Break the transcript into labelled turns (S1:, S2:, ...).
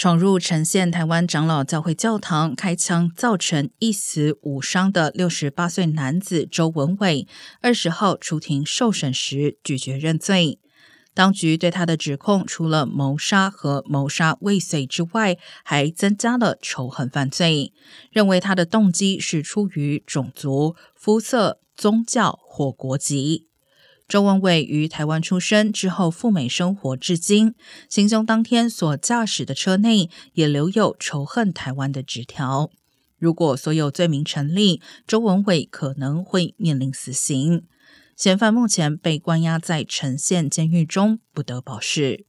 S1: 闯入陈县台湾长老教会教堂开枪，造成一死五伤的六十八岁男子周文伟，二十号出庭受审时拒绝认罪。当局对他的指控，除了谋杀和谋杀未遂之外，还增加了仇恨犯罪，认为他的动机是出于种族、肤色、宗教或国籍。周文伟于台湾出生，之后赴美生活至今。行凶当天所驾驶的车内也留有仇恨台湾的纸条。如果所有罪名成立，周文伟可能会面临死刑。嫌犯目前被关押在城县监狱中，不得保释。